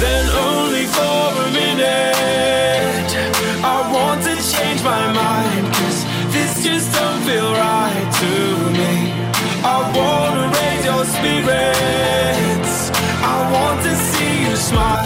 Then only for a minute. I want to change my mind, cause this just don't feel right to me. I wanna raise your spirits. I want to see you smile,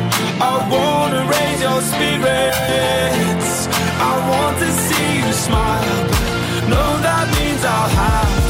I wanna raise your spirits. I want to see you smile, no, that means I'll have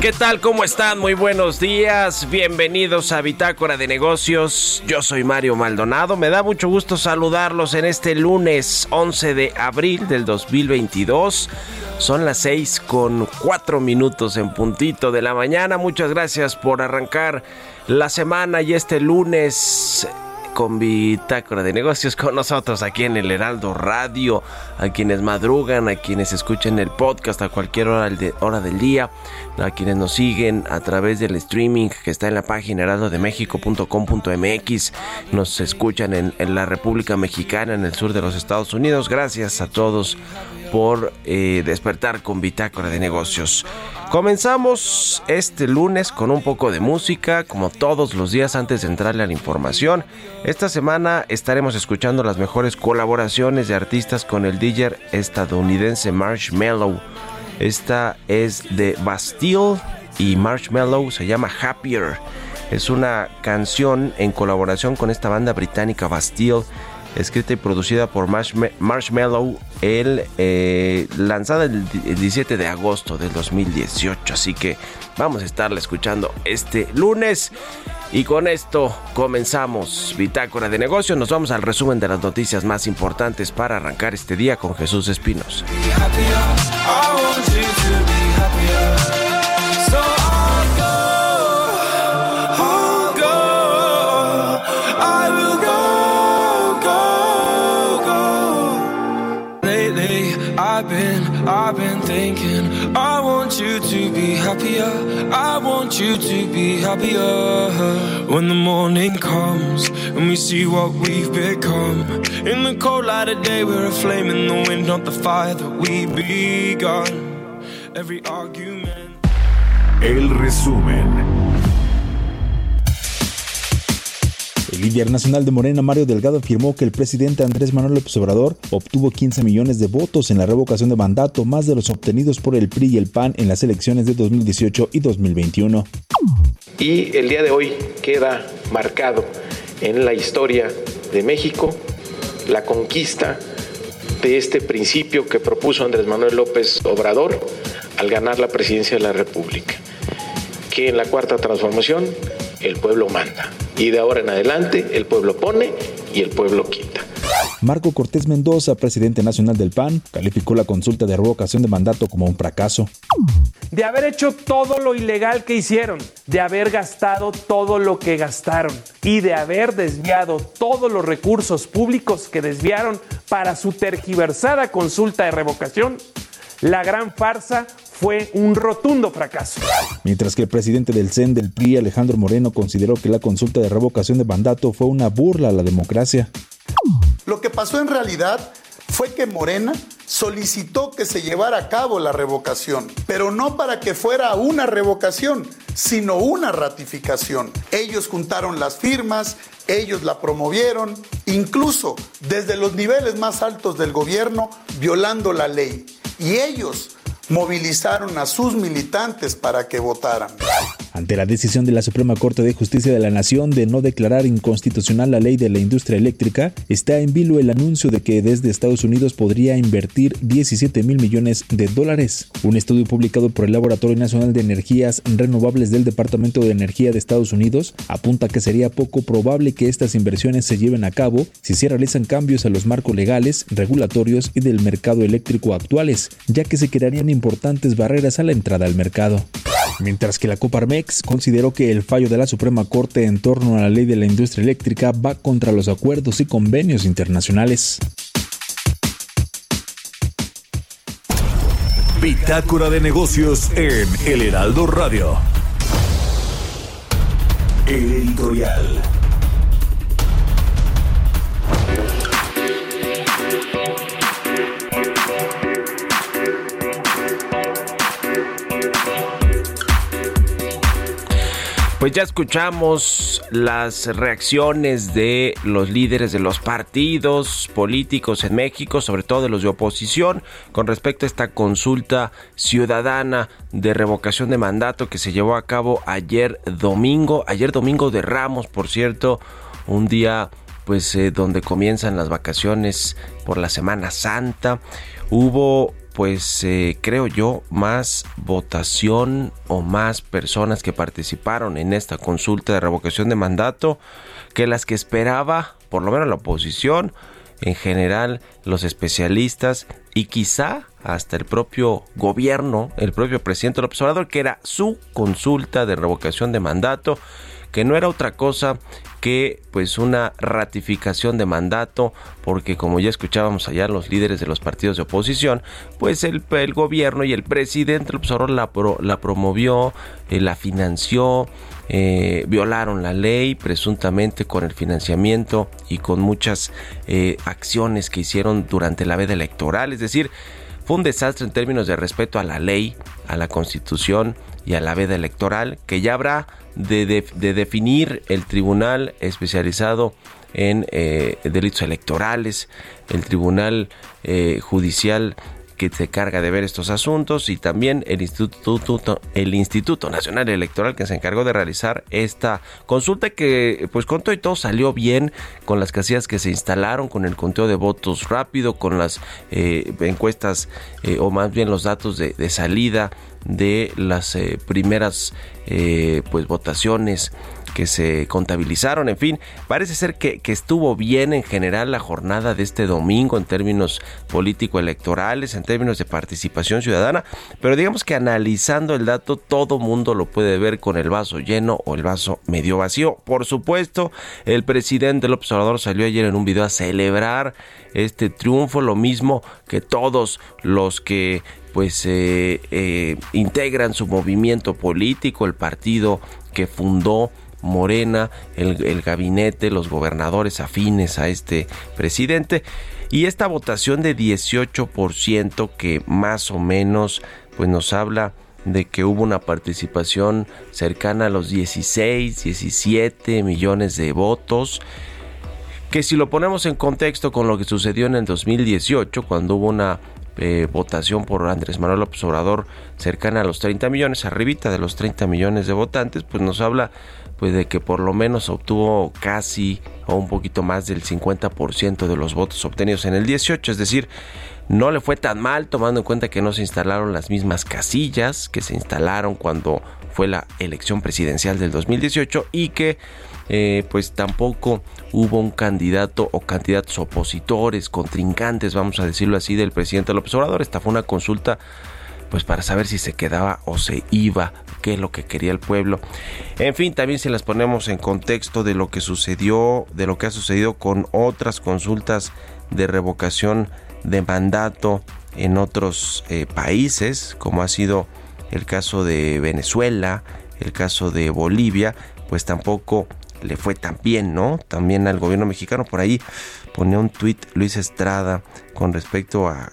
¿Qué tal? ¿Cómo están? Muy buenos días. Bienvenidos a Bitácora de Negocios. Yo soy Mario Maldonado. Me da mucho gusto saludarlos en este lunes 11 de abril del 2022. Son las 6 con 4 minutos en puntito de la mañana. Muchas gracias por arrancar la semana y este lunes con Bitácora de Negocios con nosotros aquí en el Heraldo Radio, a quienes madrugan, a quienes escuchen el podcast a cualquier hora, de, hora del día, a quienes nos siguen a través del streaming que está en la página heraldodemexico.com.mx, nos escuchan en, la República Mexicana, en el sur de los Estados Unidos. Gracias a todos por eh, despertar con Bitácora de Negocios. Comenzamos este lunes con un poco de música, como todos los días antes de entrarle a la información. Esta semana estaremos escuchando las mejores colaboraciones de artistas con el DJ estadounidense Marshmello. Esta es de Bastille y Marshmello se llama Happier. Es una canción en colaboración con esta banda británica Bastille escrita y producida por Marshmello, el, eh, lanzada el 17 de agosto del 2018. Así que vamos a estarla escuchando este lunes. Y con esto comenzamos Bitácora de Negocios. Nos vamos al resumen de las noticias más importantes para arrancar este día con Jesús Espinos. Happier. I want you to be happier. When the morning comes and we see what we've become. In the cold light of day, we're a flame in the wind, not the fire that we begun. Every argument. El resumen. El líder nacional de Morena, Mario Delgado, afirmó que el presidente Andrés Manuel López Obrador obtuvo 15 millones de votos en la revocación de mandato, más de los obtenidos por el PRI y el PAN en las elecciones de 2018 y 2021. Y el día de hoy queda marcado en la historia de México la conquista de este principio que propuso Andrés Manuel López Obrador al ganar la presidencia de la República, que en la cuarta transformación el pueblo manda y de ahora en adelante el pueblo pone y el pueblo quita. Marco Cortés Mendoza, presidente nacional del PAN, calificó la consulta de revocación de mandato como un fracaso. De haber hecho todo lo ilegal que hicieron, de haber gastado todo lo que gastaron y de haber desviado todos los recursos públicos que desviaron para su tergiversada consulta de revocación, la gran farsa fue un rotundo fracaso. Mientras que el presidente del CEN del PRI, Alejandro Moreno, consideró que la consulta de revocación de mandato fue una burla a la democracia. Lo que pasó en realidad fue que Morena solicitó que se llevara a cabo la revocación, pero no para que fuera una revocación, sino una ratificación. Ellos juntaron las firmas, ellos la promovieron, incluso desde los niveles más altos del gobierno, violando la ley. Y ellos movilizaron a sus militantes para que votaran. Ante la decisión de la Suprema Corte de Justicia de la Nación de no declarar inconstitucional la ley de la industria eléctrica, está en vilo el anuncio de que desde Estados Unidos podría invertir 17 mil millones de dólares. Un estudio publicado por el Laboratorio Nacional de Energías Renovables del Departamento de Energía de Estados Unidos apunta que sería poco probable que estas inversiones se lleven a cabo si se realizan cambios a los marcos legales, regulatorios y del mercado eléctrico actuales, ya que se crearían importantes barreras a la entrada al mercado. Mientras que la Coparmex consideró que el fallo de la Suprema Corte en torno a la ley de la industria eléctrica va contra los acuerdos y convenios internacionales. Bitácora de negocios en El Heraldo Radio. Editorial. Pues ya escuchamos las reacciones de los líderes de los partidos políticos en México, sobre todo de los de oposición, con respecto a esta consulta ciudadana de revocación de mandato que se llevó a cabo ayer domingo, ayer domingo de Ramos, por cierto, un día pues eh, donde comienzan las vacaciones por la Semana Santa. Hubo pues eh, creo yo, más votación o más personas que participaron en esta consulta de revocación de mandato que las que esperaba, por lo menos la oposición, en general los especialistas y quizá hasta el propio gobierno, el propio presidente López Obrador, que era su consulta de revocación de mandato, que no era otra cosa que pues una ratificación de mandato porque como ya escuchábamos allá los líderes de los partidos de oposición pues el, el gobierno y el presidente López la, la promovió eh, la financió eh, violaron la ley presuntamente con el financiamiento y con muchas eh, acciones que hicieron durante la veda electoral. Es decir fue un desastre en términos de respeto a la ley a la constitución y a la veda electoral que ya habrá de, definir el tribunal especializado en eh, delitos electorales, el tribunal eh, judicial que se carga de ver estos asuntos y también el Instituto, el Instituto Nacional Electoral que se encargó de realizar esta consulta que pues con todo y todo salió bien con las casillas que se instalaron, con el conteo de votos rápido, con las eh, encuestas o más bien los datos de, de salida de las eh, primeras eh, pues votaciones que se contabilizaron. En fin, parece ser que, estuvo bien en general la jornada de este domingo en términos político-electorales, en términos de participación ciudadana, pero digamos que analizando el dato todo mundo lo puede ver con el vaso lleno o el vaso medio vacío. Por supuesto, el presidente López Obrador salió ayer en un video a celebrar este triunfo, lo mismo que todos los que pues eh, eh, integran su movimiento político, el partido que fundó Morena, el, gabinete, los gobernadores afines a este presidente. Y esta votación de 18% que más o menos pues nos habla de que hubo una participación cercana a los 16, 17 millones de votos que si lo ponemos en contexto con lo que sucedió en el 2018, cuando hubo una eh, votación por Andrés Manuel López Obrador cercana a los 30 millones, arribita de los 30 millones de votantes, pues nos habla pues de que por lo menos obtuvo casi o un poquito más del 50% de los votos obtenidos en el 18, es decir, no le fue tan mal tomando en cuenta que no se instalaron las mismas casillas que se instalaron cuando fue la elección presidencial del 2018 y que eh, pues tampoco hubo un candidato o candidatos opositores, contrincantes, vamos a decirlo así, del presidente López Obrador. Esta fue una consulta pues para saber si se quedaba o se iba, qué es lo que quería el pueblo. En fin, también si las ponemos en contexto de lo que sucedió, de lo que ha sucedido con otras consultas de revocación de mandato en otros eh, países, como ha sido el caso de Venezuela, el caso de Bolivia, pues tampoco le fue tan bien, ¿no? También al gobierno mexicano por ahí ponía un tuit Luis Estrada con respecto a,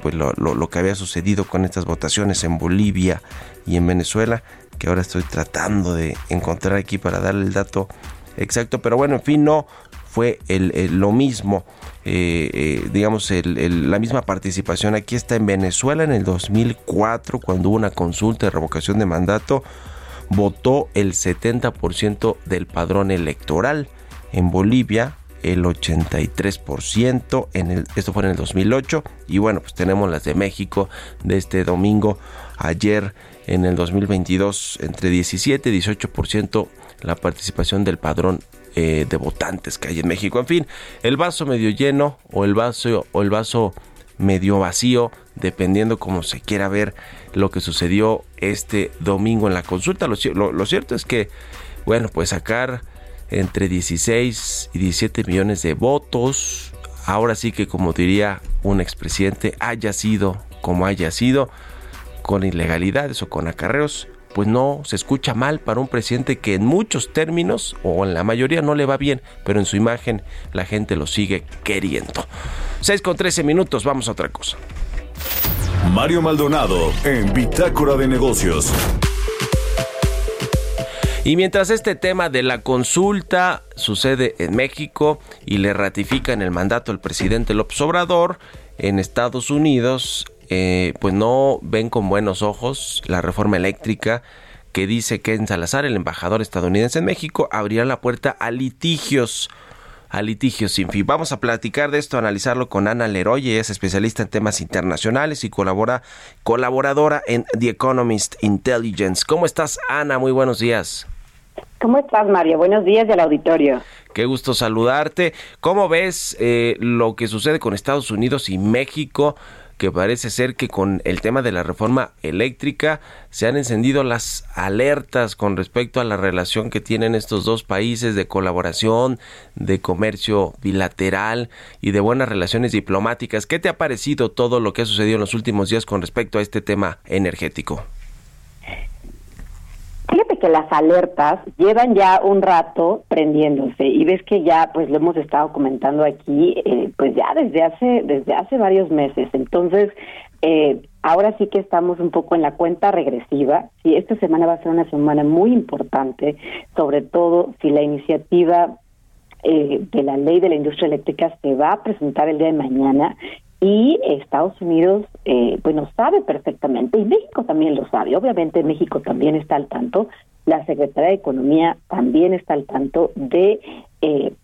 pues lo, lo, que había sucedido con estas votaciones en Bolivia y en Venezuela, que ahora estoy tratando de encontrar aquí para darle el dato exacto, pero bueno, en fin, no fue el, lo mismo, eh, eh, digamos, la misma participación. Aquí está en Venezuela en el 2004, cuando hubo una consulta de revocación de mandato, votó el 70% del padrón electoral. En Bolivia, el 83%, en el, esto fue en el 2008, y bueno, pues tenemos las de México de este domingo, ayer en el 2022, entre 17 y 18% la participación del padrón eh, de votantes que hay en México. En fin, el vaso medio lleno o el vaso o el vaso medio vacío, dependiendo cómo se quiera ver lo que sucedió este domingo en la consulta. Lo, lo cierto es que, bueno, pues sacar entre 16 y 17 millones de votos, ahora sí que como diría un expresidente, haya sido como haya sido, con ilegalidades o con acarreos, pues no se escucha mal para un presidente que en muchos términos o en la mayoría no le va bien, pero en su imagen la gente lo sigue queriendo. 6 con 13 minutos, vamos a otra cosa. Mario Maldonado en Bitácora de Negocios. Y mientras este tema de la consulta sucede en México y le ratifican el mandato al presidente López Obrador, en Estados Unidos eh, pues no ven con buenos ojos la reforma eléctrica que dice que en Salazar, el embajador estadounidense en México, abrirá la puerta a litigios a litigios sin fin. Vamos a platicar de esto, analizarlo con Ana Leroy, es especialista en temas internacionales y colabora, colaboradora en The Economist Intelligence. ¿Cómo estás, Ana? Muy buenos días. ¿Cómo estás, Mario? Buenos días del auditorio. Qué gusto saludarte. ¿Cómo ves eh, lo que sucede con Estados Unidos y México? Que parece ser que con el tema de la reforma eléctrica se han encendido las alertas con respecto a la relación que tienen estos dos países de colaboración, de comercio bilateral y de buenas relaciones diplomáticas. ¿Qué te ha parecido todo lo que ha sucedido en los últimos días con respecto a este tema energético? Fíjate que las alertas llevan ya un rato prendiéndose y ves que ya pues lo hemos estado comentando aquí eh, pues ya desde hace desde hace varios meses. Entonces eh, ahora sí que estamos un poco en la cuenta regresiva. Y esta semana va a ser una semana muy importante, sobre todo si la iniciativa eh, de la ley de la industria eléctrica se va a presentar el día de mañana y Estados Unidos, eh, bueno, sabe perfectamente, y México también lo sabe, obviamente México también está al tanto, la Secretaría de Economía también está al tanto de eh,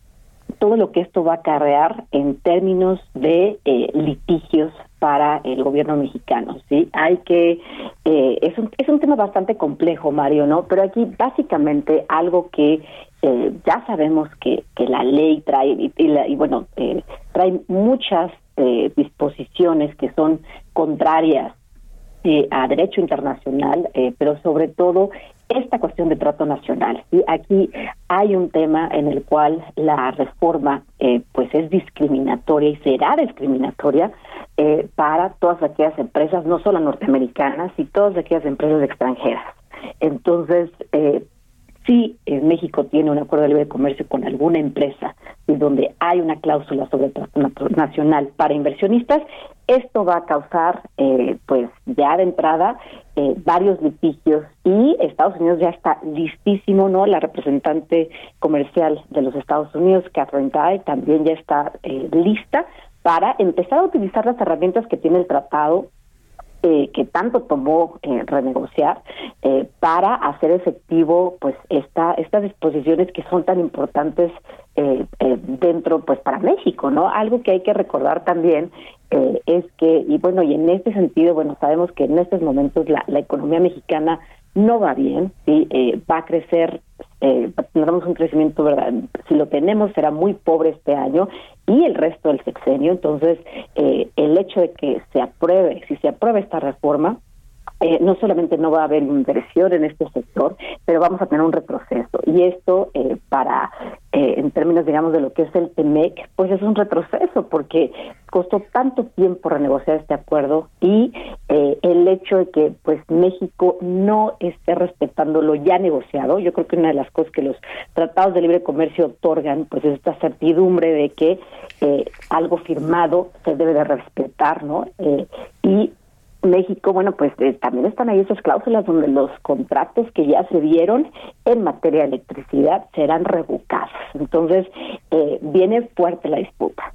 todo lo que esto va a acarrear en términos de eh, litigios para el gobierno mexicano, ¿sí? Hay que, eh, es, un, es un tema bastante complejo, Mario, ¿no? Pero aquí básicamente algo que eh, ya sabemos que, que la ley trae, y, y bueno, eh, trae muchas eh, disposiciones que son contrarias eh, a derecho internacional, eh, pero sobre todo esta cuestión de trato nacional. Y aquí hay un tema en el cual la reforma pues es discriminatoria y será discriminatoria para todas aquellas empresas, no solo norteamericanas, y todas aquellas empresas extranjeras. Entonces, si México tiene un acuerdo de libre comercio con alguna empresa donde hay una cláusula sobre nacional para inversionistas, esto va a causar, eh, pues ya de entrada, eh, varios litigios y Estados Unidos ya está listísimo, ¿no? La representante comercial de los Estados Unidos, Catherine Tai, también ya está eh, lista para empezar a utilizar las herramientas que tiene el tratado eh, que tanto tomó eh, renegociar eh, para hacer efectivo pues esta estas disposiciones que son tan importantes eh, dentro pues para México no algo que hay que recordar también es que y bueno y en este sentido bueno sabemos que en estos momentos la, la economía mexicana no va bien sí va a crecer eh, tendremos un crecimiento, ¿verdad? Si lo tenemos será muy pobre este año y el resto del sexenio. Entonces, eh, el hecho de que se apruebe, si se aprueba esta reforma, eh, no solamente no va a haber inversión en este sector, pero vamos a tener un retroceso. Y esto, eh, para, eh, en términos, digamos, de lo que es el TEMEC, pues es un retroceso, porque costó tanto tiempo renegociar este acuerdo y el hecho de que, pues, México no esté respetando lo ya negociado, yo creo que una de las cosas que los tratados de libre comercio otorgan, pues, es esta certidumbre de que algo firmado se debe de respetar, ¿no? y México, bueno, pues eh, también están ahí esas cláusulas donde los contratos que ya se dieron en materia de electricidad serán revocados. Entonces, eh, viene fuerte la disputa.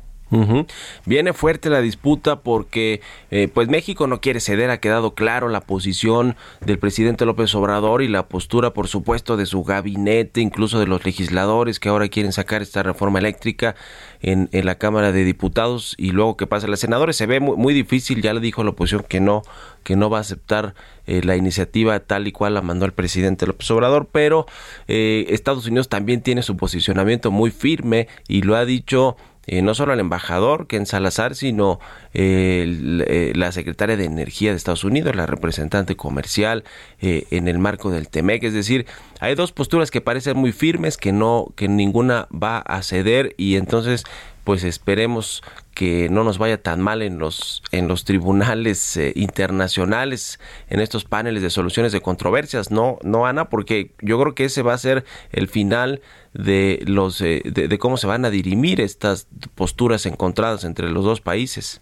Viene fuerte la disputa porque eh, pues México no quiere ceder, ha quedado claro la posición del presidente López Obrador y la postura por supuesto de su gabinete, incluso de los legisladores que ahora quieren sacar esta reforma eléctrica en, la Cámara de Diputados y luego que pasa a los senadores. Se ve muy, difícil, ya le dijo la oposición que no, que no va a aceptar eh, la iniciativa tal y cual la mandó el presidente López Obrador, pero eh, Estados Unidos también tiene su posicionamiento muy firme y lo ha dicho eh, no solo el embajador Ken Salazar, sino eh, la secretaria de Energía de Estados Unidos, la representante comercial eh, en el marco del TEMEC. Es decir, hay dos posturas que parecen muy firmes, que no, que ninguna va a ceder y entonces pues esperemos que no nos vaya tan mal en los en los tribunales eh, internacionales en estos paneles de soluciones de controversias no no Ana porque yo creo que ese va a ser el final de los eh, de, cómo se van a dirimir estas posturas encontradas entre los dos países.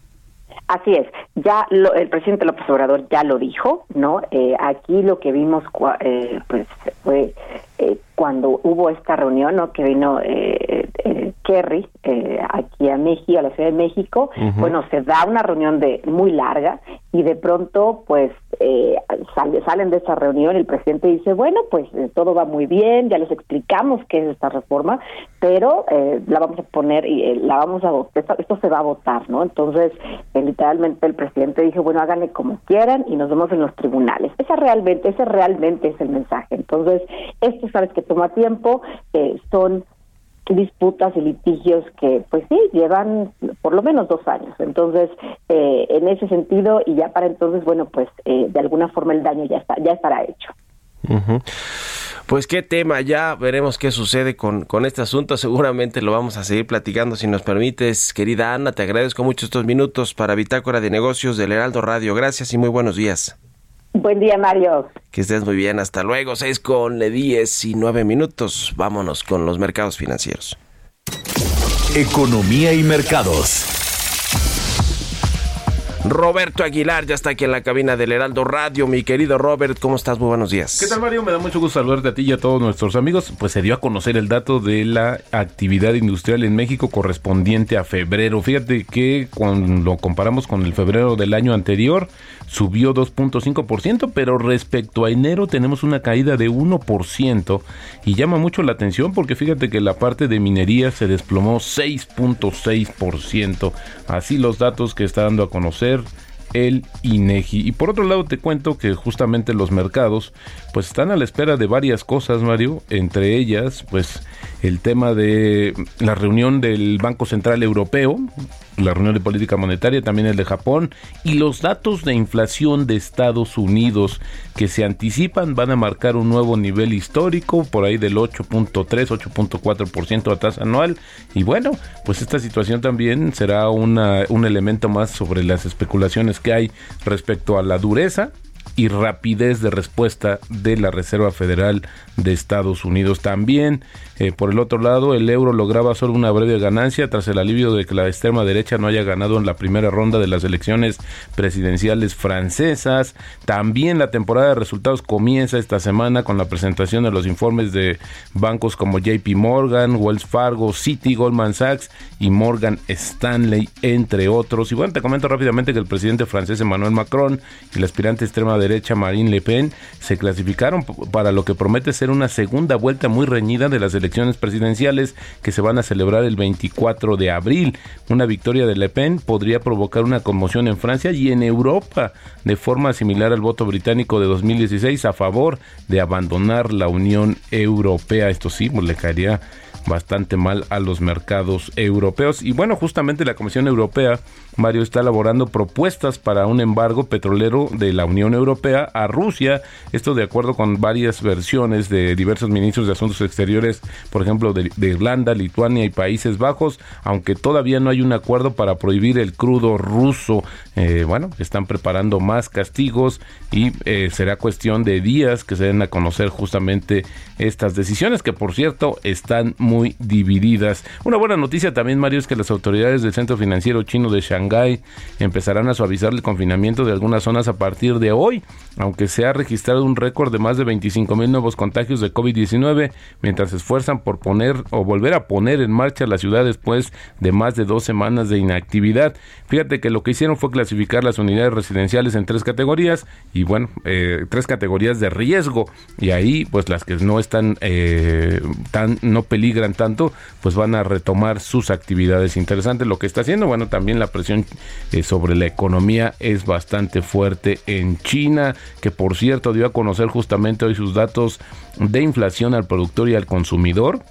Así es, ya el presidente López Obrador ya lo dijo, ¿no? Eh, aquí lo que vimos pues fue cuando hubo esta reunión, ¿no? Que vino eh, eh, Kerry eh, aquí a México, a la Ciudad de México, bueno, se da una reunión de muy larga y de pronto, pues, eh, salen de esa reunión, el presidente dice, bueno, pues todo va muy bien, ya les explicamos qué es esta reforma, pero la vamos a poner y la vamos a votar, esto, se va a votar, ¿no? Entonces, literalmente el presidente dijo, bueno, háganle como quieran y nos vemos en los tribunales. Esa realmente, ese realmente es el mensaje. Entonces, esto sabes que toma tiempo, eh, son disputas y litigios que pues sí llevan por lo menos dos años entonces eh, en ese sentido y ya para entonces bueno pues eh, de alguna forma el daño ya está ya estará hecho Pues qué tema, ya veremos qué sucede con, con este asunto. Seguramente lo vamos a seguir platicando si nos permites. Querida Ana, te agradezco mucho estos minutos para Bitácora de Negocios del Heraldo Radio. Gracias y muy buenos días. Buen día, Mario. Que estés muy bien. Hasta luego. Seis con diez y nueve minutos. Vámonos con los mercados financieros. Economía y mercados. Roberto Aguilar ya está aquí en la cabina del Heraldo Radio. Mi querido Robert, ¿cómo estás? Muy buenos días. ¿Qué tal, Mario? Me da mucho gusto saludarte a ti y a todos nuestros amigos. Pues se dio a conocer el dato de la actividad industrial en México correspondiente a febrero. Fíjate que cuando lo comparamos con el febrero del año anterior, subió 2.5%, pero respecto a enero tenemos una caída de 1% y llama mucho la atención porque fíjate que la parte de minería se desplomó 6.6%. Así los datos que está dando a conocer el INEGI. Y por otro lado te cuento que justamente los mercados pues están a la espera de varias cosas, Mario, entre ellas pues el tema de la reunión del Banco Central Europeo, la reunión de política monetaria, también el de Japón, y los datos de inflación de Estados Unidos que se anticipan van a marcar un nuevo nivel histórico, por ahí del 8.3, 8.4% a tasa anual. Y bueno, pues esta situación también será una, un elemento más sobre las especulaciones que hay respecto a la dureza y rapidez de respuesta de la Reserva Federal de Estados Unidos. También, eh, por el otro lado, el euro lograba solo una breve ganancia tras el alivio de que la extrema derecha no haya ganado en la primera ronda de las elecciones presidenciales francesas. También la temporada de resultados comienza esta semana con la presentación de los informes de bancos como JP Morgan, Wells Fargo, Citi, Goldman Sachs y Morgan Stanley, entre otros. Y bueno, te comento rápidamente que el presidente francés Emmanuel Macron y el aspirante extrema derecha Marine Le Pen se clasificaron para lo que promete ser una segunda vuelta muy reñida de las elecciones presidenciales que se van a celebrar el 24 de abril. Una victoria de Le Pen podría provocar una conmoción en Francia y en Europa de forma similar al voto británico de 2016 a favor de abandonar la Unión Europea. Esto sí, pues, le caería bastante mal a los mercados europeos. Y bueno, justamente la Comisión Europea, Mario, está elaborando propuestas para un embargo petrolero de la Unión Europea a Rusia. Esto de acuerdo con varias versiones de diversos ministros de Asuntos Exteriores, por ejemplo, de, Irlanda, Lituania y Países Bajos, aunque todavía no hay un acuerdo para prohibir el crudo ruso. Eh, bueno, están preparando más castigos y eh, será cuestión de días que se den a conocer justamente estas decisiones, que por cierto están muy muy divididas. Una buena noticia también, Mario, es que las autoridades del Centro Financiero Chino de Shanghái empezarán a suavizar el confinamiento de algunas zonas a partir de hoy, aunque se ha registrado un récord de más de 25 mil nuevos contagios de COVID-19, mientras se esfuerzan por poner o volver a poner en marcha la ciudad después de más de dos semanas de inactividad. Fíjate que lo que hicieron fue clasificar las unidades residenciales en tres categorías y bueno, eh, tres categorías de riesgo y ahí pues las que no están eh, tan no peligran tanto, pues van a retomar sus actividades. Interesante lo que está haciendo. Bueno, también la presión eh, sobre la economía es bastante fuerte en China, que por cierto dio a conocer justamente hoy sus datos de inflación al productor y al consumidor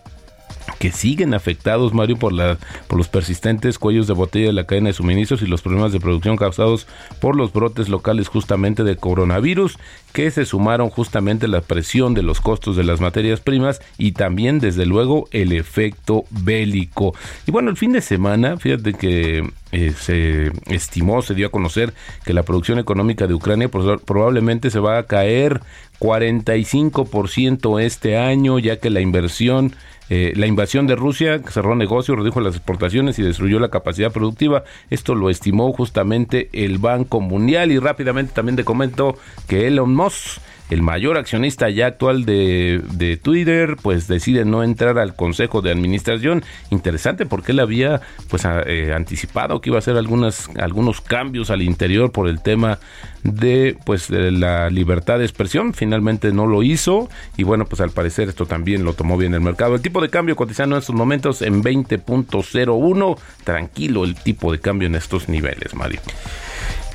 que siguen afectados, Mario, por, la, por los persistentes cuellos de botella de la cadena de suministros y los problemas de producción causados por los brotes locales justamente de coronavirus, que se sumaron justamente la presión de los costos de las materias primas y también, desde luego, el efecto bélico. Y bueno, el fin de semana, fíjate que eh, se estimó, se dio a conocer que la producción económica de Ucrania probablemente se va a caer 45% este año, ya que la inversión eh, la invasión de Rusia cerró negocios, redujo las exportaciones y destruyó la capacidad productiva. Esto lo estimó justamente el Banco Mundial y rápidamente también te comento que Elon Musk el mayor accionista ya actual de, Twitter, pues decide no entrar al consejo de administración. Interesante porque él había pues eh, anticipado que iba a hacer algunas, algunos cambios al interior por el tema de pues de la libertad de expresión. Finalmente no lo hizo y bueno, pues al parecer esto también lo tomó bien el mercado. El tipo de cambio cotizando en estos momentos en 20.01. Tranquilo el tipo de cambio en estos niveles, Mario.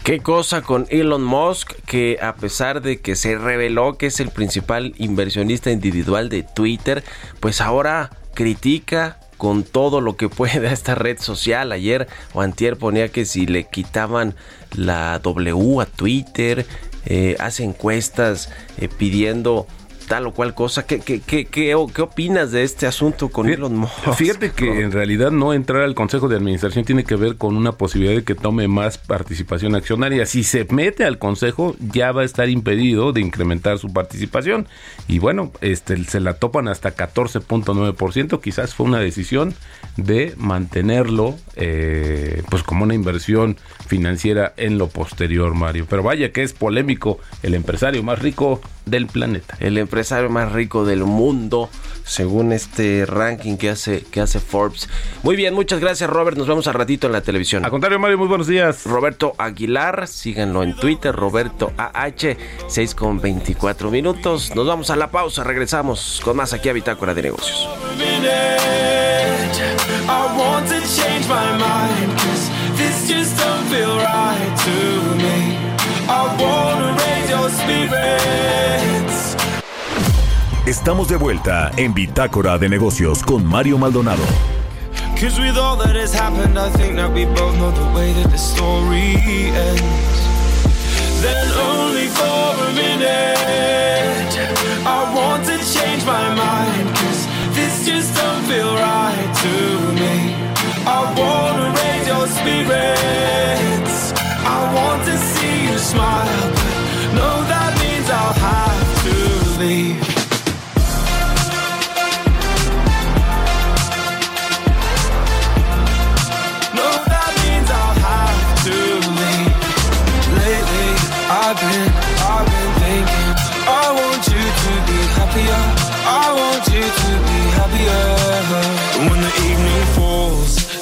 Qué cosa con Elon Musk, que a pesar de que se reveló que es el principal inversionista individual de Twitter, pues ahora critica con todo lo que puede a esta red social. Ayer o antier ponía que si le quitaban la W a Twitter, eh, hace encuestas eh, pidiendo tal o cual cosa. ¿Qué, qué, qué, qué, opinas de este asunto con Elon Musk? Fíjate que en realidad no entrar al Consejo de Administración tiene que ver con una posibilidad de que tome más participación accionaria. Si se mete al Consejo, ya va a estar impedido de incrementar su participación. Y bueno, este, se la topan hasta 14.9%. Quizás fue una decisión de mantenerlo eh, pues como una inversión financiera en lo posterior, Mario. Pero vaya que es polémico el empresario más rico del planeta. El empresario más rico del mundo, según este ranking que hace, que hace Forbes. Muy bien, muchas gracias Robert, nos vemos al ratito en la televisión. A contrario, Mario, muy buenos días. Roberto Aguilar, síganlo en Twitter, Roberto AH, 6 con 24 minutos. Nos vamos a la pausa, regresamos con más aquí a Bitácora de Negocios. Estamos de vuelta en Bitácora de Negocios con Mario Maldonado. Cause with all that has happened, I think that we both know the way that the story ends. Then only for a minute, I want to change my mind. Cause this just don't feel right to me. I wanna raise your spirits. I want to see you smile. But no, that means I'll have to leave.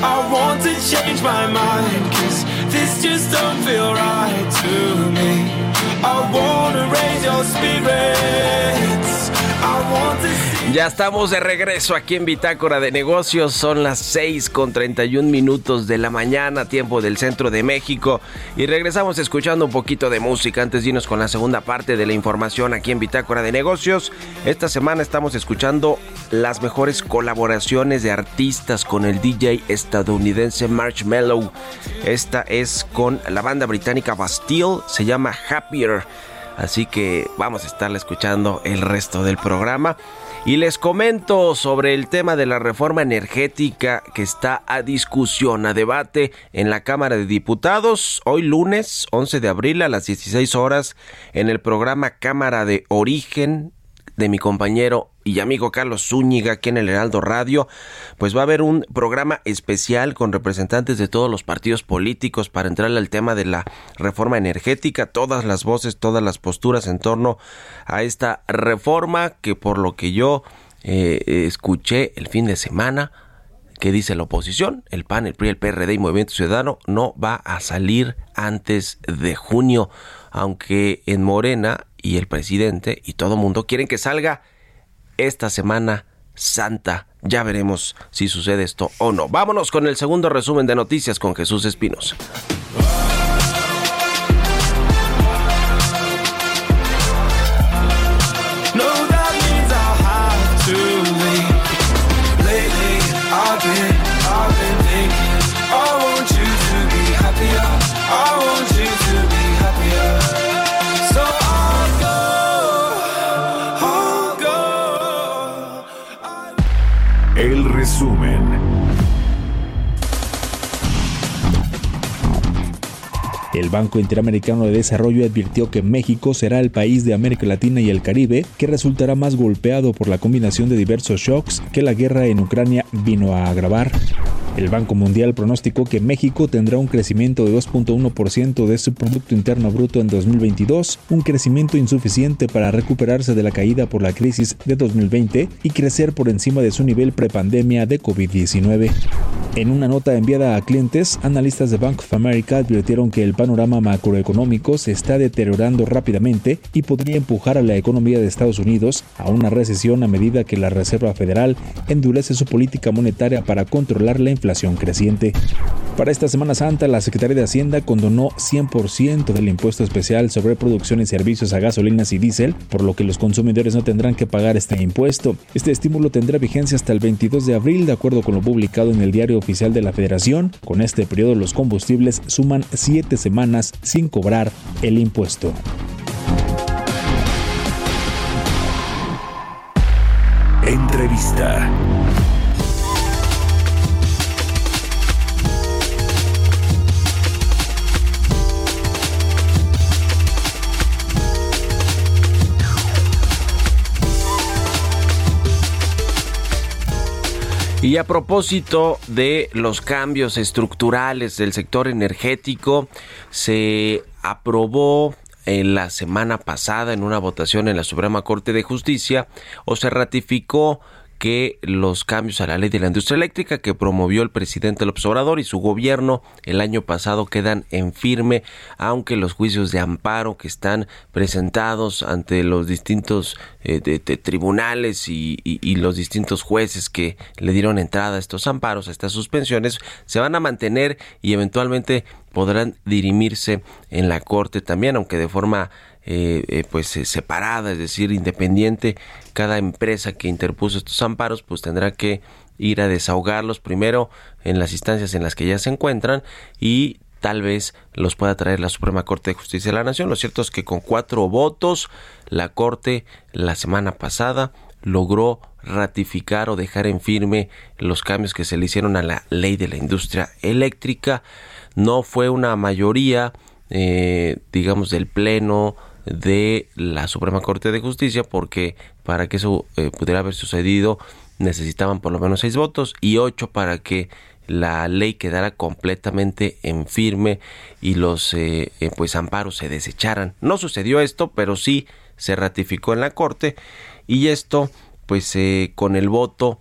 I want to change my mind, cause this just don't feel right to me. I wanna raise your spirits. Ya estamos de regreso aquí en Bitácora de Negocios. Son las 6 con 31 minutos de la mañana, tiempo del centro de México. Y regresamos escuchando un poquito de música antes de irnos con la segunda parte de la información aquí en Bitácora de Negocios. Esta semana estamos escuchando las mejores colaboraciones de artistas con el DJ estadounidense Marshmello. Esta es con la banda británica Bastille, se llama Happier. Así que vamos a estarla escuchando el resto del programa. Y les comento sobre el tema de la reforma energética que está a discusión, a debate en la Cámara de Diputados. Hoy lunes 11 de abril a las 16 horas en el programa Cámara de Origen de mi compañero y amigo Carlos Zúñiga aquí en el Heraldo Radio, pues va a haber un programa especial con representantes de todos los partidos políticos para entrarle al tema de la reforma energética, todas las voces, todas las posturas en torno a esta reforma que por lo que yo eh, escuché el fin de semana, que dice la oposición, el PAN, el PRI, el PRD y Movimiento Ciudadano, no va a salir antes de junio, aunque en Morena y el presidente y todo mundo quieren que salga esta semana santa. Ya veremos si sucede esto o no. Vámonos con el segundo resumen de noticias con Jesús Espinos. El Banco Interamericano de Desarrollo advirtió que México será el país de América Latina y el Caribe que resultará más golpeado por la combinación de diversos shocks que la guerra en Ucrania vino a agravar. El Banco Mundial pronosticó que México tendrá un crecimiento de 2.1% de su Producto Interno Bruto en 2022, un crecimiento insuficiente para recuperarse de la caída por la crisis de 2020 y crecer por encima de su nivel prepandemia de COVID-19. En una nota enviada a clientes, analistas de Bank of America advirtieron que el panorama macroeconómico se está deteriorando rápidamente y podría empujar a la economía de Estados Unidos a una recesión a medida que la Reserva Federal endurece su política monetaria para controlar la inflación creciente. Para esta Semana Santa, la Secretaría de Hacienda condonó 100% del impuesto especial sobre producción y servicios a gasolinas y diésel, por lo que los consumidores no tendrán que pagar este impuesto. Este estímulo tendrá vigencia hasta el 22 de abril, de acuerdo con lo publicado en el Diario Oficial de la Federación. Con este periodo, los combustibles suman 7 semanas sin cobrar el impuesto. Entrevista. Y a propósito de los cambios estructurales del sector energético, se aprobó en la semana pasada en una votación en la Suprema Corte de Justicia o se ratificó que los cambios a la ley de la industria eléctrica que promovió el presidente López Obrador y su gobierno el año pasado quedan en firme, aunque los juicios de amparo que están presentados ante los distintos eh, tribunales y, y los distintos jueces que le dieron entrada a estos amparos, a estas suspensiones, se van a mantener y eventualmente podrán dirimirse en la Corte también, aunque de forma eh, eh, pues eh, separada, es decir, independiente. Cada empresa que interpuso estos amparos pues tendrá que ir a desahogarlos primero en las instancias en las que ya se encuentran y tal vez los pueda traer la Suprema Corte de Justicia de la Nación. Lo cierto es que con cuatro votos la Corte la semana pasada logró ratificar o dejar en firme los cambios que se le hicieron a la ley de la industria eléctrica. No fue una mayoría, eh, digamos, del Pleno de la Suprema Corte de Justicia, porque para que eso eh, pudiera haber sucedido necesitaban por lo menos seis votos y ocho para que la ley quedara completamente en firme y los eh, pues amparos se desecharan. No sucedió esto, pero sí se ratificó en la Corte y esto pues eh, con el voto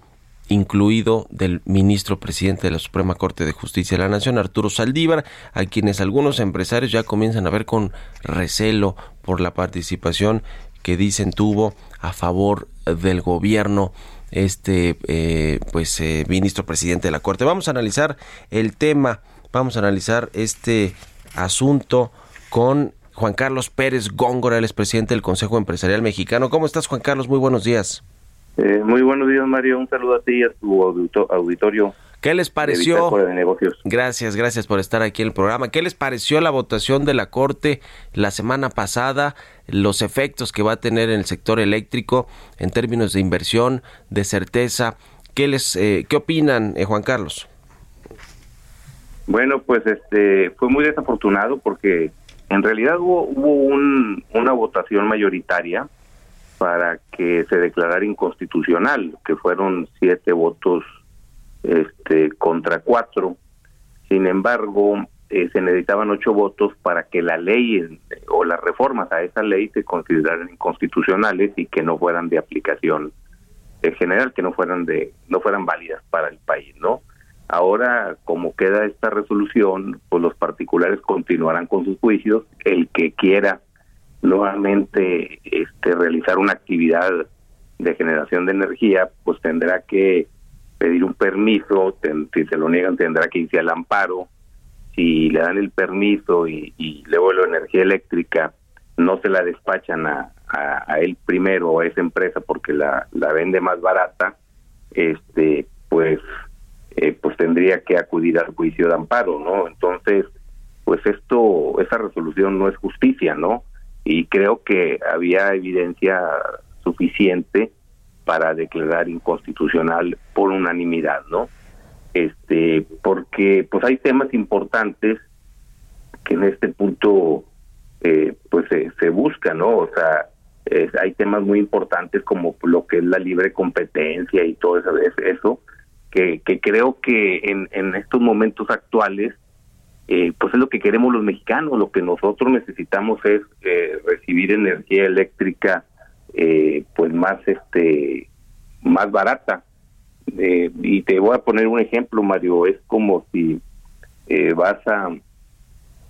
incluido del ministro presidente de la Suprema Corte de Justicia de la Nación, Arturo Saldívar, a quienes algunos empresarios ya comienzan a ver con recelo por la participación que dicen tuvo a favor del gobierno este eh, pues eh, ministro presidente de la Corte. Vamos a analizar el tema, vamos a analizar este asunto con Juan Carlos Pérez Góngora, el expresidente del Consejo Empresarial Mexicano. ¿Cómo estás, Juan Carlos? Muy buenos días. Eh, muy buenos días, Mario. Un saludo a ti y a tu auditorio. ¿Qué les pareció? Gracias, gracias por estar aquí en el programa. ¿Qué les pareció la votación de la Corte la semana pasada? Los efectos que va a tener en el sector eléctrico en términos de inversión, de certeza. ¿Qué les, eh, qué opinan, eh, Juan Carlos? Bueno, pues este fue muy desafortunado porque en realidad hubo, hubo un, una votación mayoritaria para que se declarara inconstitucional, que fueron siete votos este, contra cuatro. Sin embargo, eh, se necesitaban ocho votos para que la ley o las reformas a esa ley se consideraran inconstitucionales y que no fueran de aplicación en general, que no fueran de no fueran válidas para el país, ¿no? Ahora, como queda esta resolución, pues los particulares continuarán con sus juicios. El que quiera nuevamente este, realizar una actividad de generación de energía, pues tendrá que pedir un permiso, si se lo niegan tendrá que irse al amparo, si le dan el permiso y, luego la energía eléctrica no se la despachan a, a, él primero o a esa empresa porque la, la vende más barata, este pues eh, pues tendría que acudir al juicio de amparo, ¿no? Entonces, pues esto, esa resolución no es justicia, ¿no? Y creo que había evidencia suficiente para declarar inconstitucional por unanimidad, ¿no? Este, porque pues hay temas importantes que en este punto eh, pues se, busca, ¿no? O sea, hay temas muy importantes como lo que es la libre competencia y todo eso, eso que, que creo que en, en estos momentos actuales eh, pues es lo que queremos los mexicanos, lo que nosotros necesitamos es eh, recibir energía eléctrica eh, pues más este más barata. Y te voy a poner un ejemplo Mario es como si vas a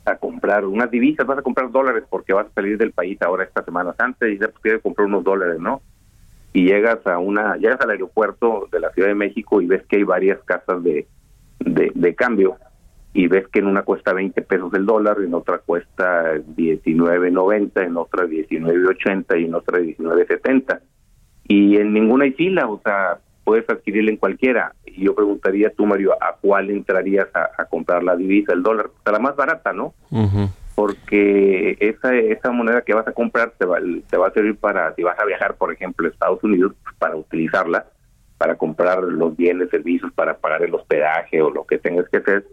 a comprar unas divisas vas a comprar dólares porque vas a salir del país ahora esta Semana Santa y ya pues, quieres comprar unos dólares no y llegas a una llegas al aeropuerto de la Ciudad de México y ves que hay varias casas de, de cambio y ves que en una cuesta 20 pesos el dólar, en otra cuesta 19.90, en otra 19.80 y en otra 19.70. Y en ninguna hay fila, o sea, puedes adquirirla en cualquiera. Y yo preguntaría tú, Mario, ¿a cuál entrarías a, comprar la divisa, el dólar? O sea, la más barata, ¿no? Porque esa, esa moneda que vas a comprar te va, te va a servir para, si vas a viajar, por ejemplo, a Estados Unidos, para utilizarla, para comprar los bienes, servicios, para pagar el hospedaje o lo que tengas que hacer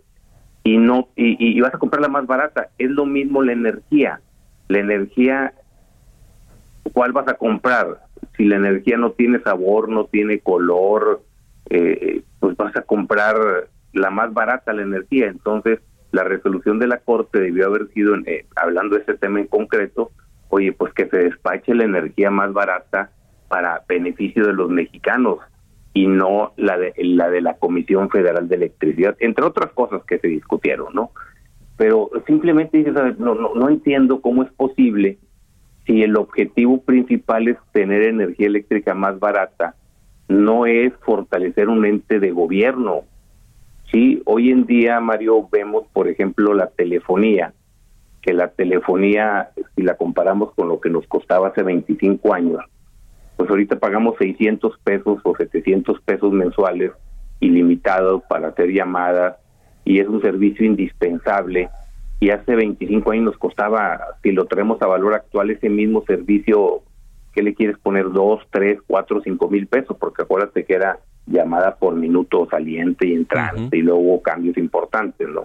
y no y, vas a comprar la más barata. Es lo mismo la energía. La energía, ¿cuál vas a comprar? Si la energía no tiene sabor, no tiene color, eh, pues vas a comprar la más barata la energía. Entonces, la resolución de la Corte debió haber sido, eh, hablando de ese tema en concreto, oye, pues que se despache la energía más barata para beneficio de los mexicanos y no la de, la de la Comisión Federal de Electricidad, entre otras cosas que se discutieron, ¿no? Pero simplemente dices, no, no, no entiendo cómo es posible si el objetivo principal es tener energía eléctrica más barata, no es fortalecer un ente de gobierno. Sí, hoy en día, Mario, vemos, por ejemplo, la telefonía, que la telefonía, si la comparamos con lo que nos costaba hace 25 años, pues ahorita pagamos 600 pesos o 700 pesos mensuales ilimitados para hacer llamadas y es un servicio indispensable. Y hace 25 años nos costaba, si lo traemos a valor actual, ese mismo servicio, ¿qué le quieres poner? Dos, tres, cuatro, cinco mil pesos, porque acuérdate que era llamada por minuto saliente y entrante y luego hubo cambios importantes, ¿no?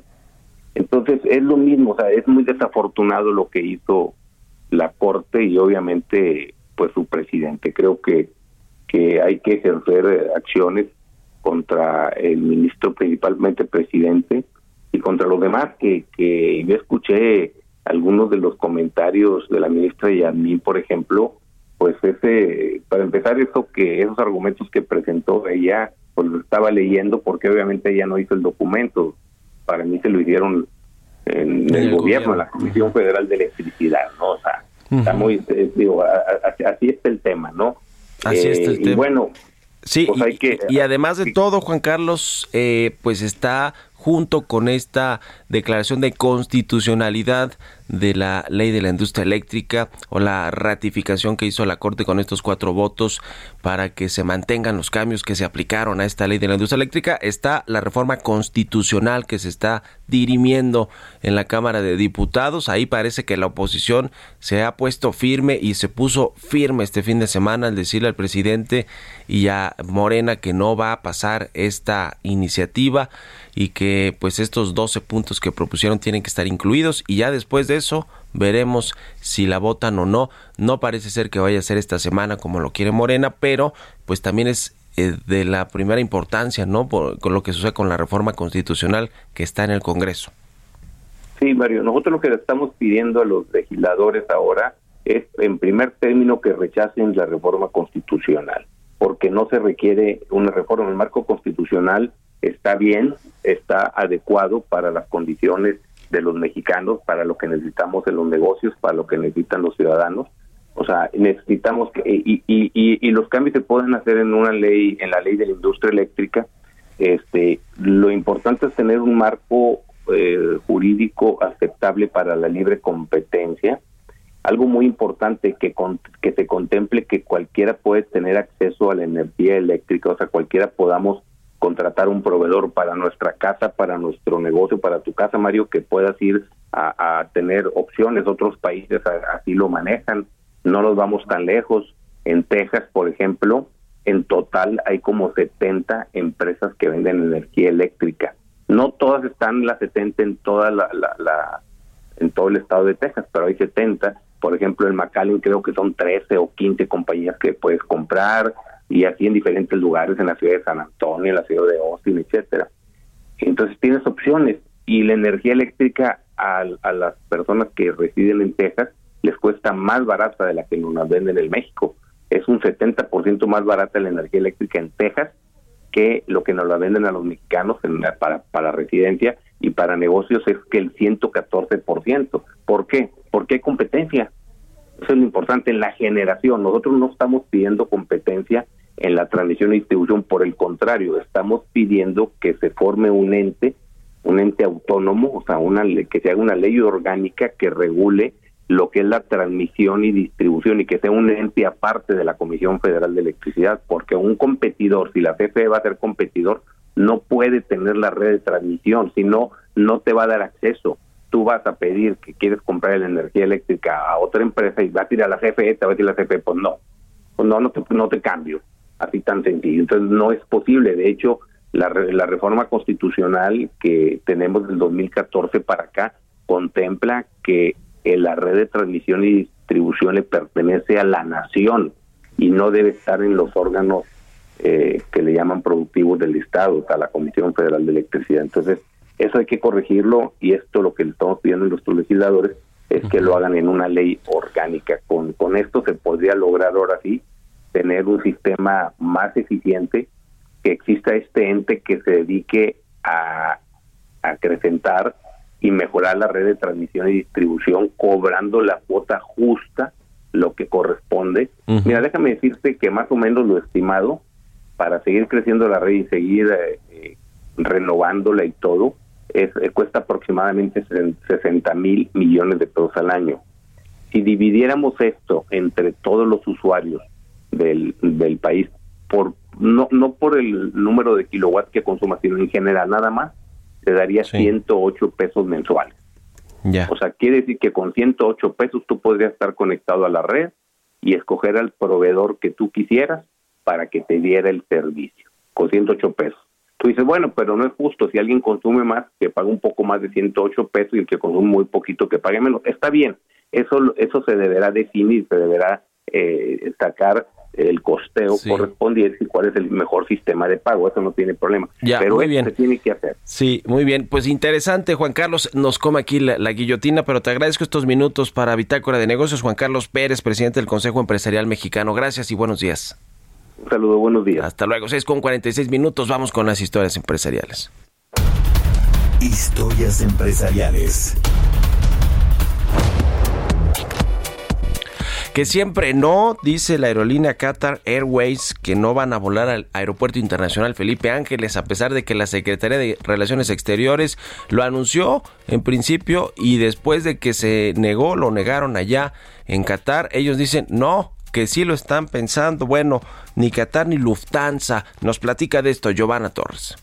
Entonces es lo mismo, o sea, es muy desafortunado lo que hizo la Corte y obviamente pues su presidente. Creo que, que hay que ejercer eh, acciones contra el ministro, principalmente presidente, y contra los demás, que, que yo escuché algunos de los comentarios de la ministra Yasmín, por ejemplo, pues ese, para empezar, eso que esos argumentos que presentó ella, pues lo estaba leyendo porque obviamente ella no hizo el documento, para mí se lo hicieron en, el, gobierno, en la Comisión Federal de Electricidad, ¿no? O sea, está muy, eh, digo, así, está el tema, ¿no? Así está el eh, tema. Y bueno, Sí, pues y, que- y además de todo, Juan Carlos, eh, pues está junto con esta declaración de constitucionalidad de la ley de la industria eléctrica o la ratificación que hizo la Corte con estos cuatro votos para que se mantengan los cambios que se aplicaron a esta ley de la industria eléctrica, está la reforma constitucional que se está dirimiendo en la Cámara de Diputados. Ahí parece que la oposición se ha puesto firme y se puso firme este fin de semana al decirle al presidente y a Morena que no va a pasar esta iniciativa y que pues estos 12 puntos que propusieron tienen que estar incluidos y ya después de eso veremos si la votan o no. No parece ser que vaya a ser esta semana como lo quiere Morena, pero pues también es eh, de la primera importancia, ¿no? Por, con lo que sucede con la reforma constitucional que está en el Congreso. Sí, Mario, nosotros lo que le estamos pidiendo a los legisladores ahora es, en primer término, que rechacen la reforma constitucional, porque no se requiere una reforma. El marco constitucional está bien, está adecuado para las condiciones de los mexicanos, para lo que necesitamos en los negocios, para lo que necesitan los ciudadanos. O sea, necesitamos que y, y, y, y los cambios se pueden hacer en una ley, en la ley de la industria eléctrica. Este, lo importante es tener un marco eh, jurídico aceptable para la libre competencia. Algo muy importante que con- que se contemple que cualquiera puede tener acceso a la energía eléctrica, o sea, cualquiera podamos contratar un proveedor para nuestra casa, para nuestro negocio, para tu casa, Mario, que puedas ir a, tener opciones. Otros países así lo manejan. No nos vamos tan lejos. En Texas, por ejemplo, en total hay como 70 empresas que venden energía eléctrica. No todas están las 70 en toda la, la- la- en todo el estado de Texas, pero hay 70. Por ejemplo, en McAllen creo que son 13 o 15 compañías que puedes comprar y así en diferentes lugares, en la ciudad de San Antonio, en la ciudad de Austin, etcétera. Entonces tienes opciones y la energía eléctrica a, las personas que residen en Texas les cuesta más barata de la que nos venden en México. Es un 70% más barata la energía eléctrica en Texas que lo que nos la venden a los mexicanos en la- para, para residencia y para negocios es que el 114%. ¿Por qué? Porque hay competencia. Eso es lo importante en la generación. Nosotros no estamos pidiendo competencia en la transmisión y distribución, por el contrario, estamos pidiendo que se forme un ente, un ente autónomo, o sea, una que se haga una ley orgánica que regule lo que es la transmisión y distribución y que sea un ente aparte de la Comisión Federal de Electricidad, porque un competidor, si la CFE va a ser competidor, no puede tener la red de transmisión, si no, no te va a dar acceso. Tú vas a pedir que quieres comprar la energía eléctrica a otra empresa y vas a ir a la CFE, te va a decir la CFE, pues no, pues no, no te, no te cambio, así tan sencillo. Entonces no es posible, de hecho, la, la reforma constitucional que tenemos del 2014 para acá contempla que eh, la red de transmisión y distribución le pertenece a la nación y no debe estar en los órganos eh, que le llaman productivos del Estado, a la Comisión Federal de Electricidad. Entonces, eso hay que corregirlo y esto lo que le estamos pidiendo a nuestros legisladores es que lo hagan en una ley orgánica. Con, con esto se podría lograr ahora sí tener un sistema más eficiente, que exista este ente que se dedique a acrecentar y mejorar la red de transmisión y distribución cobrando la cuota justa, lo que corresponde. Mira, déjame decirte que más o menos lo estimado para seguir creciendo la red y seguir eh, eh, renovándola y todo, es, eh, cuesta aproximadamente 60 mil millones de pesos al año. Si dividiéramos esto entre todos los usuarios del, del país, por no, no por el número de kilowatts que consuma, sino en general nada más, te daría 108 pesos mensuales. O sea, quiere decir que con 108 pesos tú podrías estar conectado a la red y escoger al proveedor que tú quisieras para que te diera el servicio, con 108 pesos. Tú dices, bueno, pero no es justo, si alguien consume más, que paga un poco más de 108 pesos y el que consume muy poquito, que pague menos. Está bien, eso, eso se deberá definir, se deberá eh, sacar el costeo correspondiente y cuál es el mejor sistema de pago. Eso no tiene problema. pero muy bien. se tiene que hacer. Sí, muy bien. Pues interesante, Juan Carlos. Nos come aquí la, guillotina, pero te agradezco estos minutos para Bitácora de Negocios. Juan Carlos Pérez, presidente del Consejo Empresarial Mexicano. Gracias y buenos días. Un saludo, buenos días. Hasta luego. 6 con 46 minutos. Vamos con las historias empresariales. Historias empresariales. Que siempre no, dice la aerolínea Qatar Airways, que no van a volar al Aeropuerto Internacional Felipe Ángeles, a pesar de que la Secretaría de Relaciones Exteriores lo anunció en principio y después de que se negó, lo negaron allá en Qatar, ellos dicen no, que sí lo están pensando. Bueno, ni Qatar ni Lufthansa. Nos platica de esto Giovanna Torres.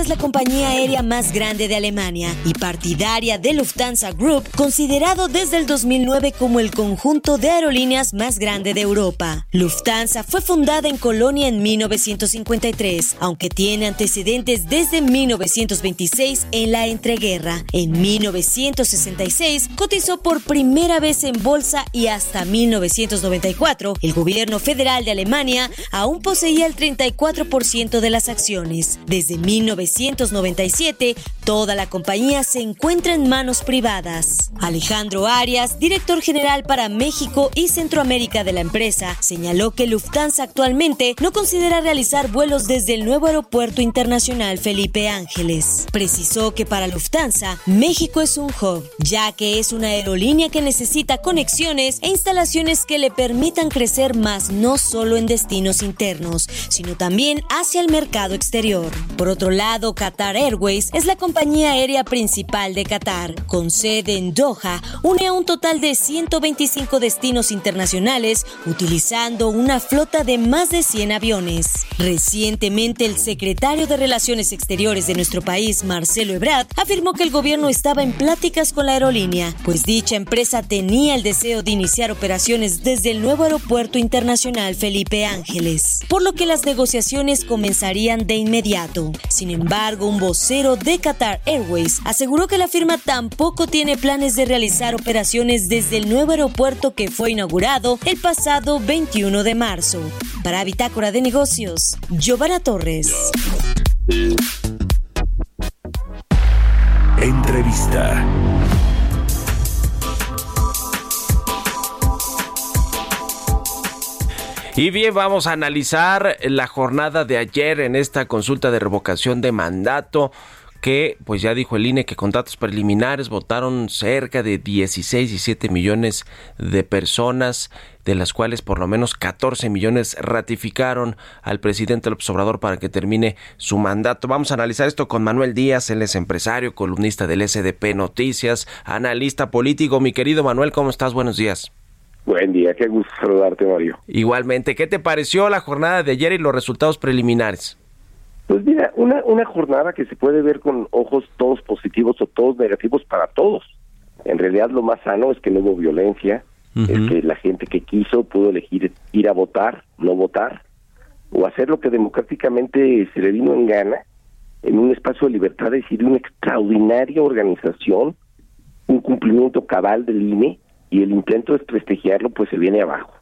Es la compañía aérea más grande de Alemania y partidaria de Lufthansa Group, considerado desde el 2009 como el conjunto de aerolíneas más grande de Europa. Lufthansa fue fundada en Colonia en 1953, aunque tiene antecedentes desde 1926 en la entreguerra. En 1966 cotizó por primera vez en bolsa y hasta 1994 el gobierno federal de Alemania aún poseía el 34% de las acciones. Desde 1997, toda la compañía se encuentra en manos privadas. Alejandro Arias, director general para México y Centroamérica de la empresa, señaló que Lufthansa actualmente no considera realizar vuelos desde el nuevo aeropuerto internacional Felipe Ángeles. Precisó que para Lufthansa, México es un hub, ya que es una aerolínea que necesita conexiones e instalaciones que le permitan crecer más no solo en destinos internos, sino también hacia el mercado exterior. Por otro lado, Qatar Airways es la compañía aérea principal de Qatar, con sede en Doha, une a un total de 125 destinos internacionales, utilizando una flota de más de 100 aviones. Recientemente, el secretario de Relaciones Exteriores de nuestro país, Marcelo Ebrard, afirmó que el gobierno estaba en pláticas con la aerolínea, pues dicha empresa tenía el deseo de iniciar operaciones desde el nuevo aeropuerto internacional Felipe Ángeles, por lo que las negociaciones comenzarían de inmediato. Sin embargo, un vocero de Qatar Airways aseguró que la firma tampoco tiene planes de realizar operaciones desde el nuevo aeropuerto que fue inaugurado el pasado 21 de marzo. Para Bitácora de Negocios, Giovanna Torres. Entrevista. Y bien, vamos a analizar la jornada de ayer en esta consulta de revocación de mandato que pues ya dijo el INE que con datos preliminares votaron cerca de 16 y 7 millones de personas, de las cuales por lo menos 14 millones ratificaron al presidente López Obrador para que termine su mandato. Vamos a analizar esto con Manuel Díaz, él es empresario, columnista del SDP Noticias, analista político. Mi querido Manuel, ¿cómo estás? Buenos días. Buen día, qué gusto saludarte, Mario. Igualmente, ¿qué te pareció la jornada de ayer y los resultados preliminares? Pues mira, una, una jornada que se puede ver con ojos todos positivos o todos negativos para todos. En realidad lo más sano es que no hubo violencia, es que la gente que quiso pudo elegir ir a votar, no votar, o hacer lo que democráticamente se le vino en gana, en un espacio de libertad, es decir, una extraordinaria organización, un cumplimiento cabal del INE, y el intento de desprestigiarlo pues se viene abajo.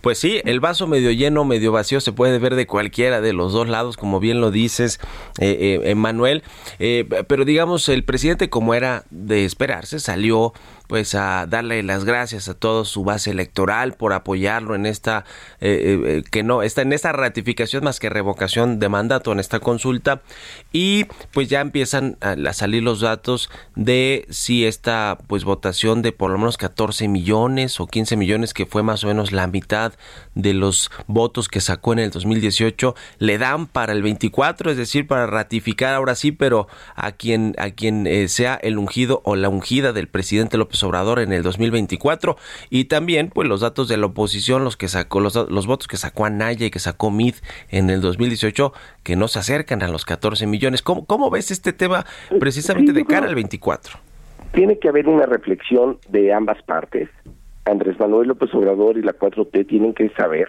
Pues sí, el vaso medio lleno, medio vacío se puede ver de cualquiera de los dos lados, como bien lo dices, eh, eh, Manuel. Eh, pero digamos, el presidente, como era de esperarse, salió pues a darle las gracias a toda su base electoral por apoyarlo en esta eh, eh, que no está en esta ratificación más que revocación de mandato en esta consulta. Y pues ya empiezan a, salir los datos de si esta pues votación de por lo menos 14 millones o 15 millones que fue más o menos la mitad de los votos que sacó en el 2018 le dan para el 24 es decir para ratificar ahora sí pero a quien a quien eh, sea el ungido o la ungida del presidente López Obrador en el 2024 y también pues los datos de la oposición los que sacó los, los votos que sacó Anaya y que sacó Mid en el 2018 que no se acercan a los 14 millones. ¿cómo, cómo ves este tema precisamente de cara al 24? Tiene que haber una reflexión de ambas partes. Andrés Manuel López Obrador y la 4T tienen que saber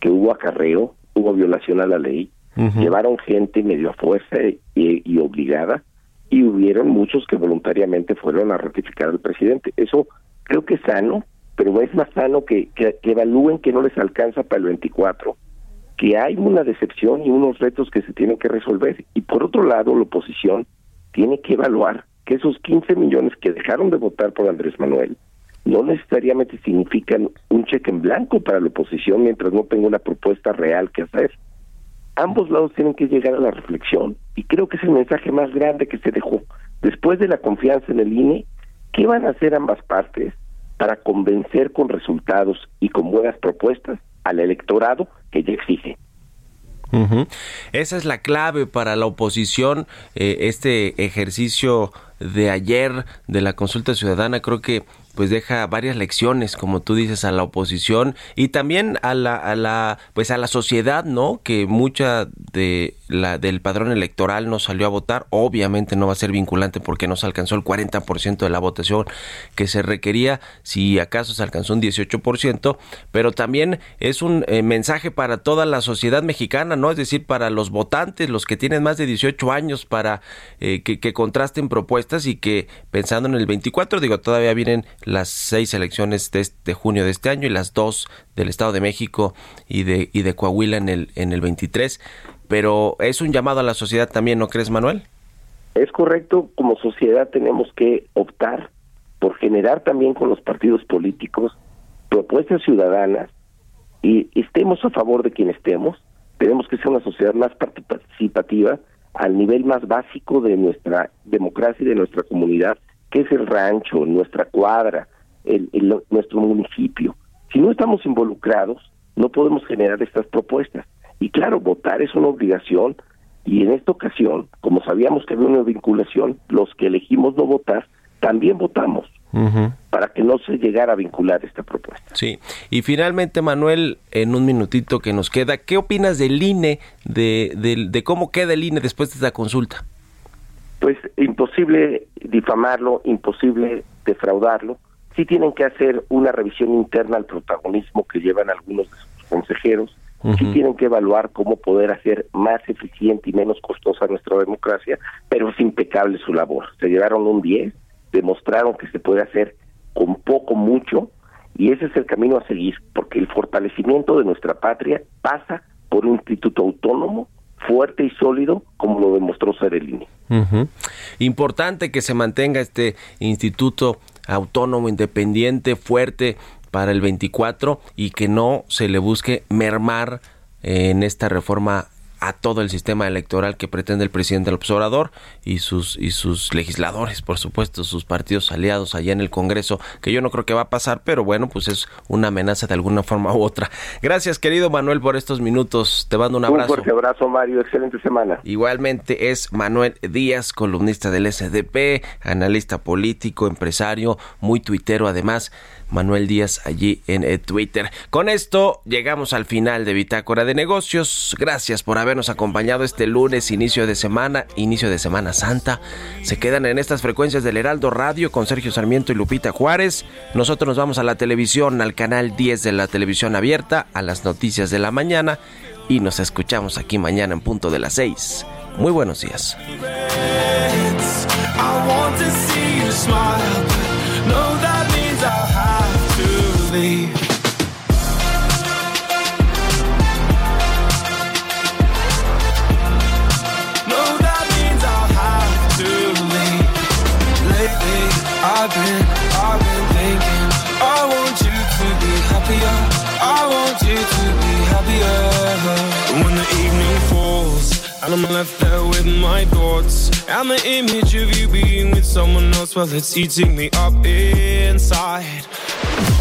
que hubo acarreo, hubo violación a la ley, llevaron gente medio a fuerza y, obligada y hubieron muchos que voluntariamente fueron a ratificar al presidente. Eso creo que es sano, pero es más sano que, que, evalúen que no les alcanza para el 24, que hay una decepción y unos retos que se tienen que resolver. Y por otro lado, la oposición tiene que evaluar que esos 15 millones que dejaron de votar por Andrés Manuel no necesariamente significan un cheque en blanco para la oposición mientras no tenga una propuesta real que hacer. Ambos lados tienen que llegar a la reflexión y creo que es el mensaje más grande que se dejó. Después de la confianza en el INE, ¿qué van a hacer ambas partes para convencer con resultados y con buenas propuestas al electorado que ya exige? Esa es la clave para la oposición, eh, este ejercicio de ayer de la consulta ciudadana creo que pues deja varias lecciones, como tú dices, a la oposición y también a la, a la, pues a la sociedad, ¿no? Que mucha de la del padrón electoral no salió a votar, obviamente no va a ser vinculante porque no se alcanzó el 40% de la votación que se requería, si acaso se alcanzó un 18%, pero también es un eh, mensaje para toda la sociedad mexicana, ¿no? Es decir, para los votantes, los que tienen más de 18 años, para eh, que, que contrasten propuestas y que pensando en el 24, digo, todavía vienen las seis elecciones de, de, junio de este año y las dos del Estado de México y de, y de Coahuila en el, en el 23. Pero es un llamado a la sociedad también, ¿no crees, Manuel? Es correcto, como sociedad tenemos que optar por generar también con los partidos políticos propuestas ciudadanas y estemos a favor de quien estemos, tenemos que ser una sociedad más participativa al nivel más básico de nuestra democracia y de nuestra comunidad que es el rancho, nuestra cuadra, el, nuestro municipio. Si no estamos involucrados, no podemos generar estas propuestas. Y claro, votar es una obligación y en esta ocasión, como sabíamos que había una vinculación, los que elegimos no votar, también votamos para que no se llegara a vincular esta propuesta. Sí, y finalmente, Manuel, en un minutito que nos queda, ¿qué opinas del INE, de, de, de cómo queda el INE después de esta consulta? pues imposible difamarlo, imposible defraudarlo. Sí tienen que hacer una revisión interna al protagonismo que llevan algunos de sus consejeros. Sí tienen que evaluar cómo poder hacer más eficiente y menos costosa nuestra democracia, pero es impecable su labor. Se llevaron un 10, demostraron que se puede hacer con poco, mucho, y ese es el camino a seguir, porque el fortalecimiento de nuestra patria pasa por un instituto autónomo fuerte y sólido como lo demostró ser el INE. Importante que se mantenga este instituto autónomo, independiente, fuerte para el 24 y que no se le busque mermar en esta reforma a todo el sistema electoral que pretende el presidente López Obrador y sus y sus legisladores, por supuesto, sus partidos aliados allá en el Congreso, que yo no creo que va a pasar, pero bueno, pues es una amenaza de alguna forma u otra. Gracias, querido Manuel, por estos minutos. Te mando un abrazo. Un fuerte abrazo, Mario. Excelente semana. Igualmente es Manuel Díaz, columnista del SDP, analista político, empresario, muy tuitero además. Manuel Díaz allí en eh, Twitter. Con esto llegamos al final de Bitácora de Negocios. Gracias por habernos acompañado este lunes, inicio de semana, inicio de Semana Santa. Se quedan en estas frecuencias del Heraldo Radio con Sergio Sarmiento y Lupita Juárez. Nosotros nos vamos a la televisión, al canal 10 de la televisión abierta, a las noticias de la mañana y nos escuchamos aquí mañana en punto de las 6. Muy buenos días. leave. No, that means I'll have to leave. Lately, I've been, I've been thinking. I want you to be happier. I want you to be happier. When the evening falls. And I'm left there with my thoughts And the image of you being with someone else Well, it's eating me up inside